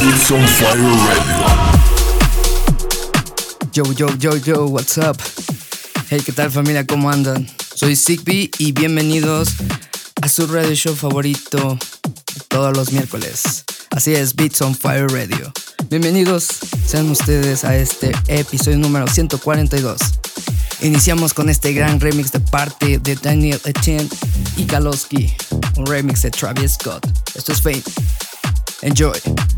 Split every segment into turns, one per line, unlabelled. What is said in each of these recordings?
It's on Fire Radio.
Yo, yo, yo, yo, what's up? Hey, ¿qué tal familia? ¿Cómo andan? Soy Sigby y bienvenidos a su radio show favorito todos los miércoles. Así es, Beats on Fire Radio. Bienvenidos sean ustedes a este episodio número 142. Iniciamos con este gran remix de parte de Daniel Etienne y Galowski, un remix de Travis Scott. Esto es Fame. Enjoy.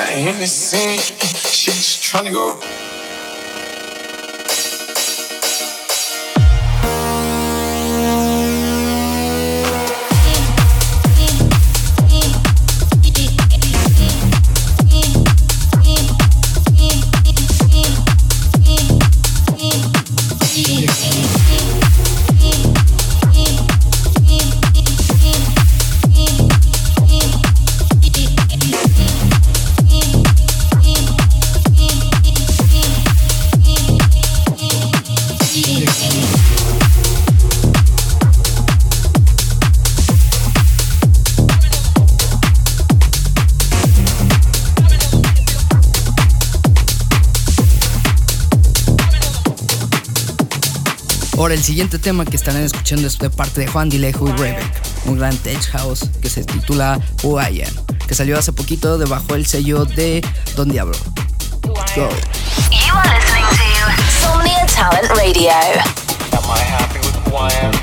She not in the scene. She just tryna go.
Ahora, el siguiente tema que estarán escuchando es de parte de Juan Dilejo y Rebek, un gran tech house que se titula Who I Am.
que salió hace poquito debajo el sello de Don Diablo. Go.
You are listening to Somnia Talent Radio.
Am I happy with who I am?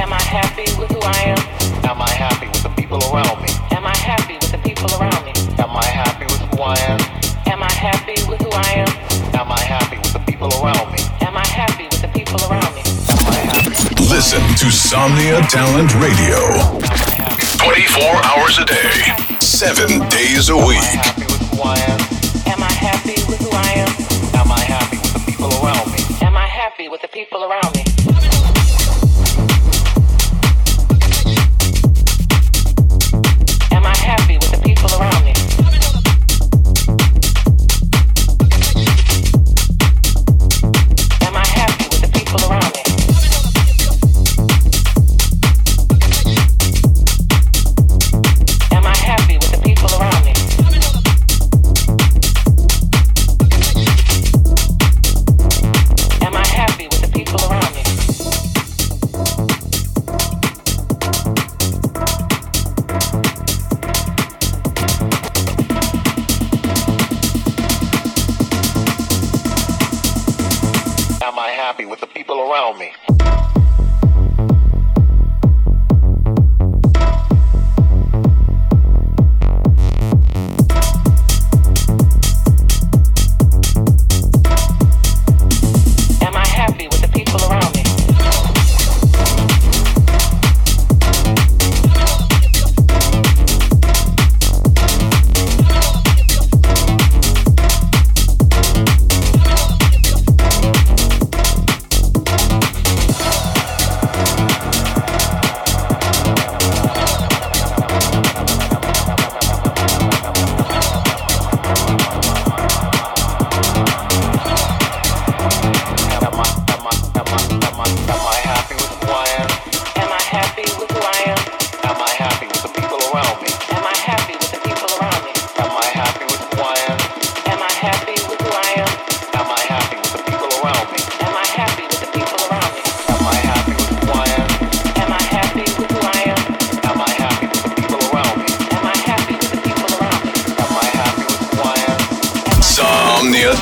Am I happy with who I am?
Am I happy with the people around me?
Am I happy with the people around me?
Am I happy with who I am?
Am I happy with who I am?
Am I happy with the people around me?
Am I happy with the people around me?
Listen to Somnia Talent Radio. 24 hours a day, 7 days a
Am I
week.
happy with who I am?
Am I happy with who I am?
Am I happy with the people around me?
Am I happy with the people around me?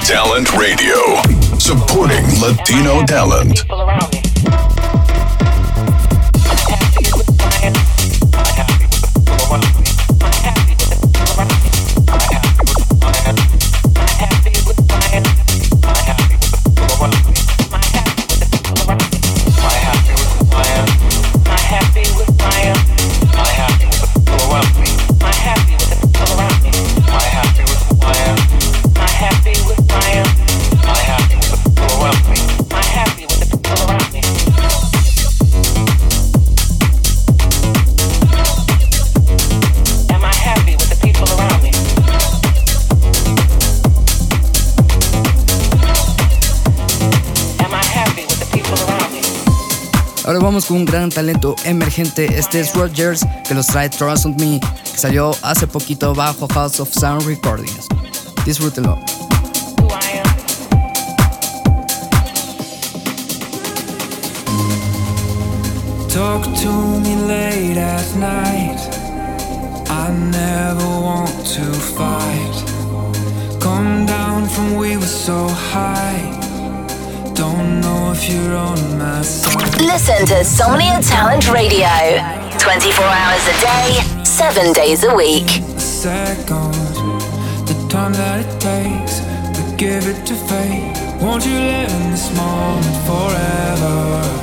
Talent Radio, supporting Latino talent.
Ahora vamos con un gran talento emergente. Este es Rogers, que los trae Trust on Me, que salió hace poquito bajo House of Sound Recordings.
Am?
Talk to me late at night. I never want to fight. Come down from we were so high.
Listen to Somnia Talent Radio. 24 hours a day, 7 days a week.
A second, the time that it takes to give it to fate. Won't you live in this moment forever?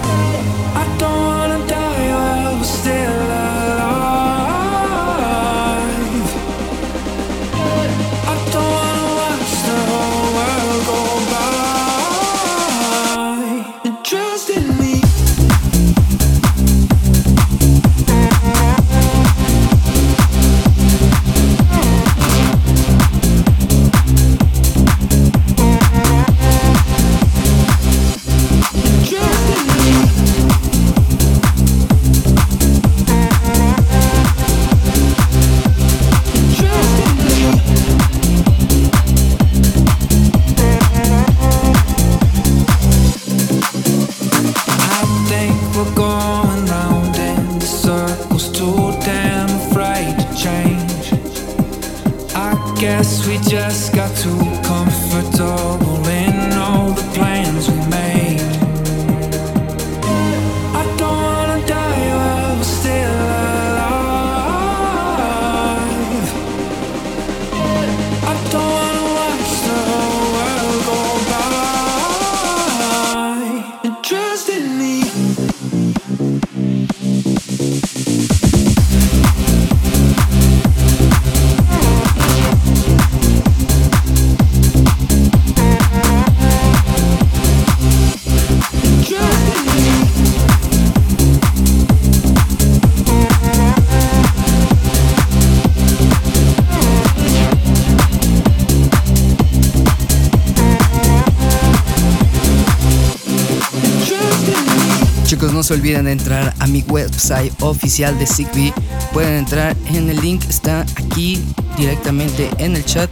Olviden de entrar a mi website oficial de Zigbee. Pueden entrar en el link, está aquí directamente en el chat.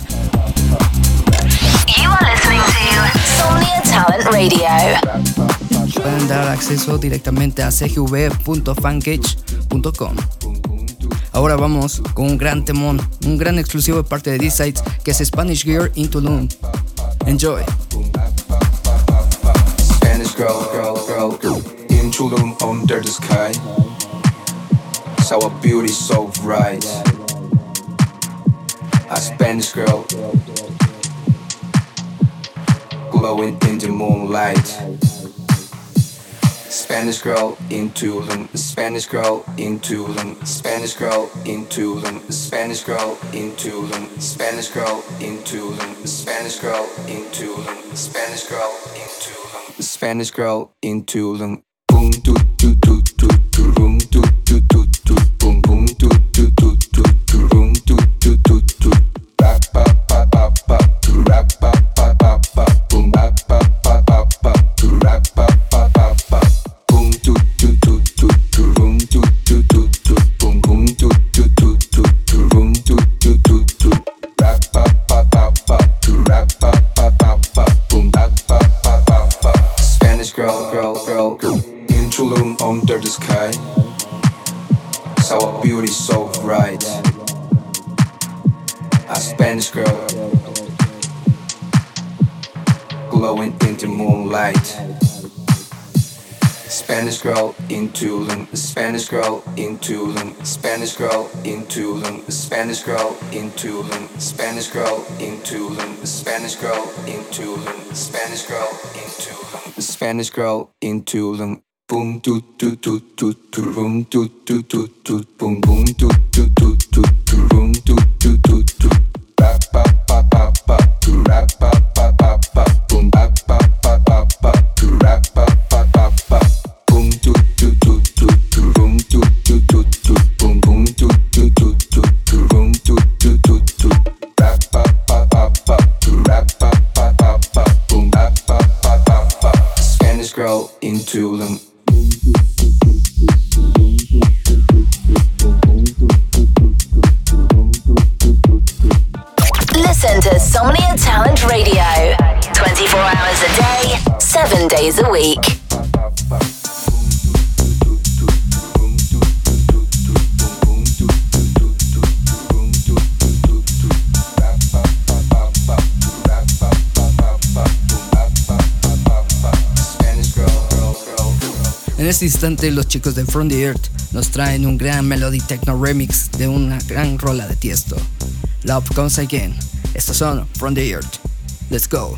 You are listening to Somnia Talent Radio.
Pueden dar acceso directamente a cgv.fangage.com. Ahora vamos con un gran temón, un gran exclusivo de parte de D-Sides que es Spanish Gear in Tulum. Enjoy.
Spanish girl, girl, girl, girl Tulum under the sky. So a beauty so bright. A Spanish girl glowing in the moonlight. Spanish girl in Tulum, Spanish girl in Tulum, Spanish girl in Tulum, Spanish girl in Tulum, Spanish girl in Tulum, Spanish girl in Tulum, Spanish girl in Tulum, Spanish girl in Tulum. Boom doo doo doo doo doo boom doo girl in Spanish girl in Tulum, Spanish girl in Tulum, Spanish girl in Tulum, Spanish girl in Tulum. Boom doo doo doo doo doo boom doo doo doo doo boom boom doo doo doo doo doo boom doo doo doo doo rap pa pa pa pa doo rap pa
este instante los chicos de From the Earth nos traen un gran melody techno remix de una gran rola de Tiesto. Love Comes Again. Estos son From the Earth. Let's go.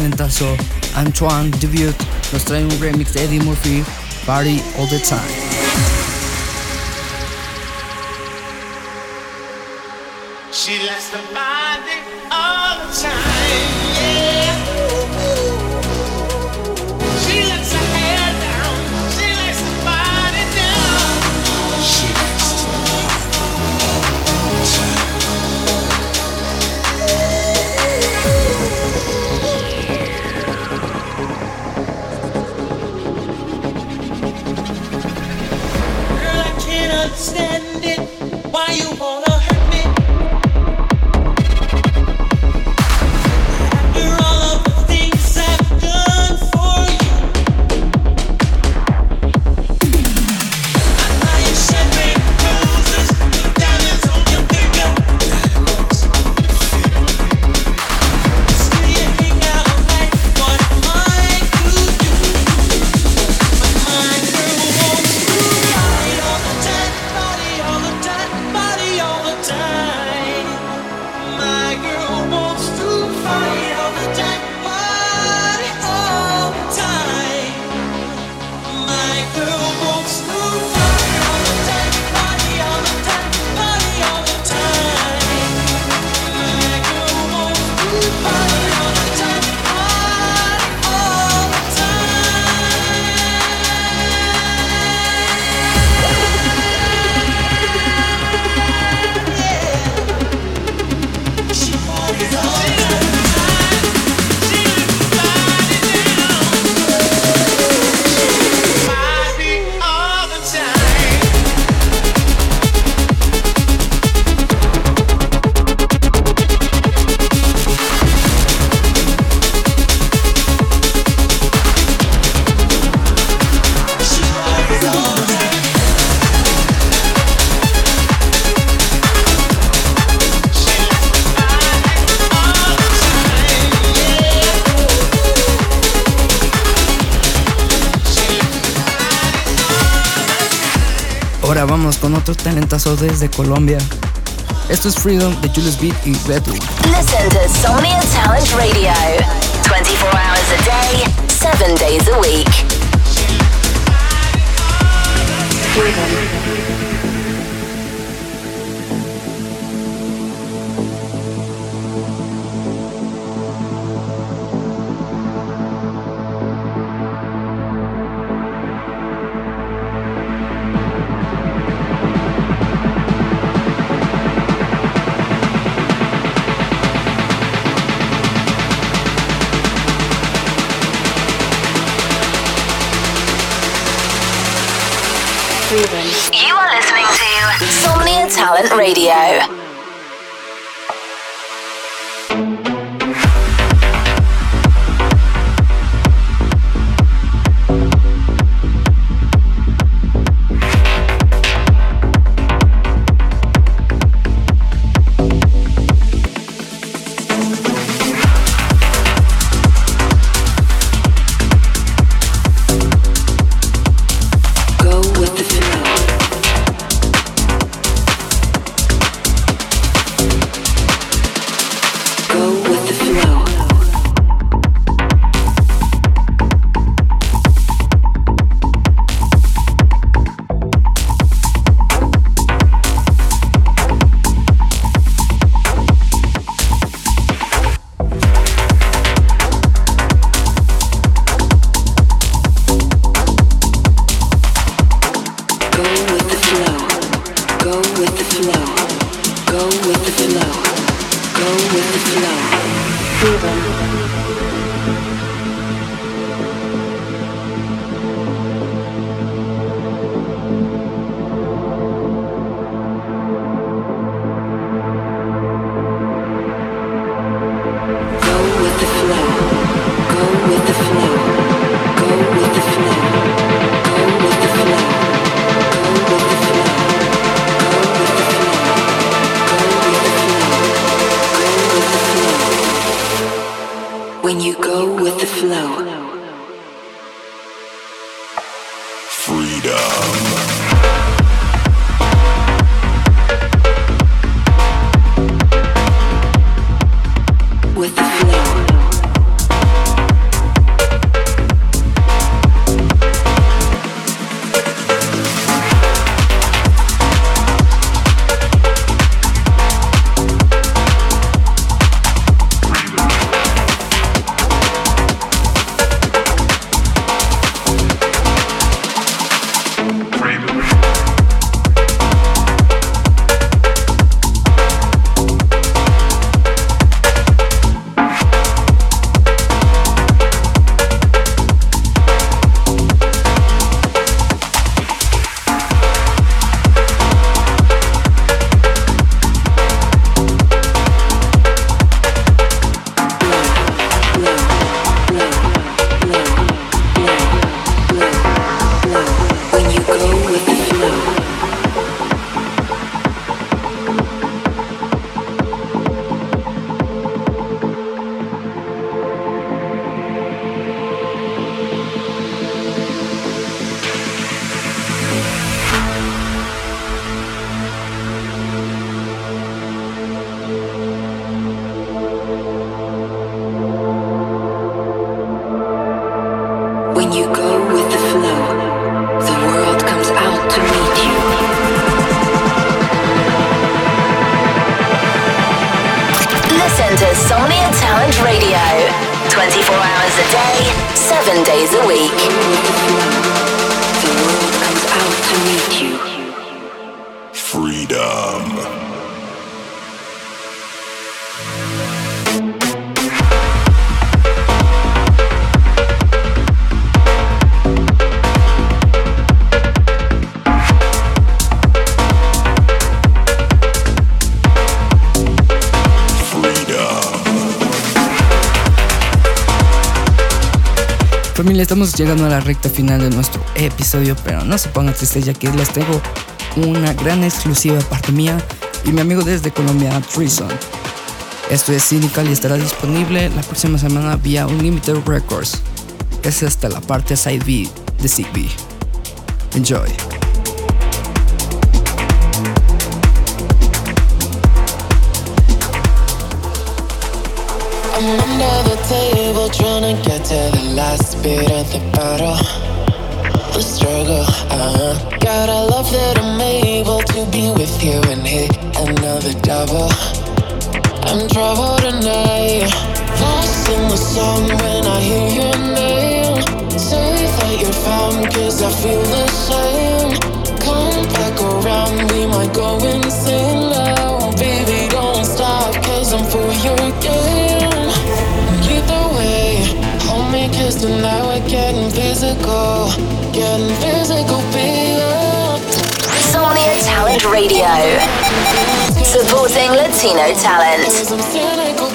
talentazo Antoine Debut nos trae un remix de Eddie Murphy, Party All the Time.
She likes the
Ahora vamos con otro talentazo desde Colombia. Esto es Freedom de Julius Beat y Red
Listen to Somnia Talent Radio 24 hours a day, 7 days a week.
Freedom.
Familia, estamos llegando a la recta final de nuestro episodio, pero no se pongan tristes ya que les tengo una gran exclusiva de parte mía y mi amigo desde Colombia, Treason. Esto es Cynical y estará disponible la próxima semana vía Unlimited Records. Es hasta la parte side B de Zigbee. Enjoy.
Trying to get to the last bit of the battle. The struggle, uh-huh. I love that I'm able to be with you and hit another double. I'm trouble tonight, lost in the song when I hear your name. Say that you're found, cause I feel the same. Tonight we're getting physical. Getting physical.
Somnia Talent Radio. Supporting Latino talent.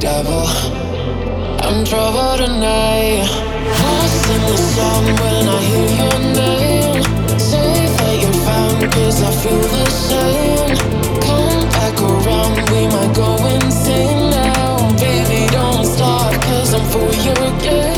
Double. I'm trouble tonight, lost in the song when I hear your name. Say that you're found, cause I feel the same. Come back around, we might go insane now. Baby, don't stop, cause I'm for your game.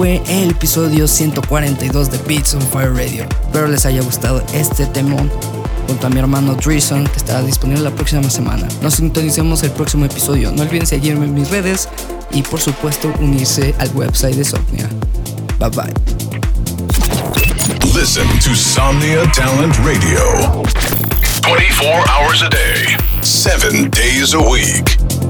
Fue el episodio 142 de Beats on Fire Radio. Espero les haya gustado este temón junto a mi hermano Dreeson que estará disponible la próxima semana. Nos sintonicemos el próximo episodio. No olviden seguirme en mis redes y por supuesto unirse al website de Somnia. Bye bye.
Listen to Somnia Talent Radio. 24 hours a day, 7 days a week.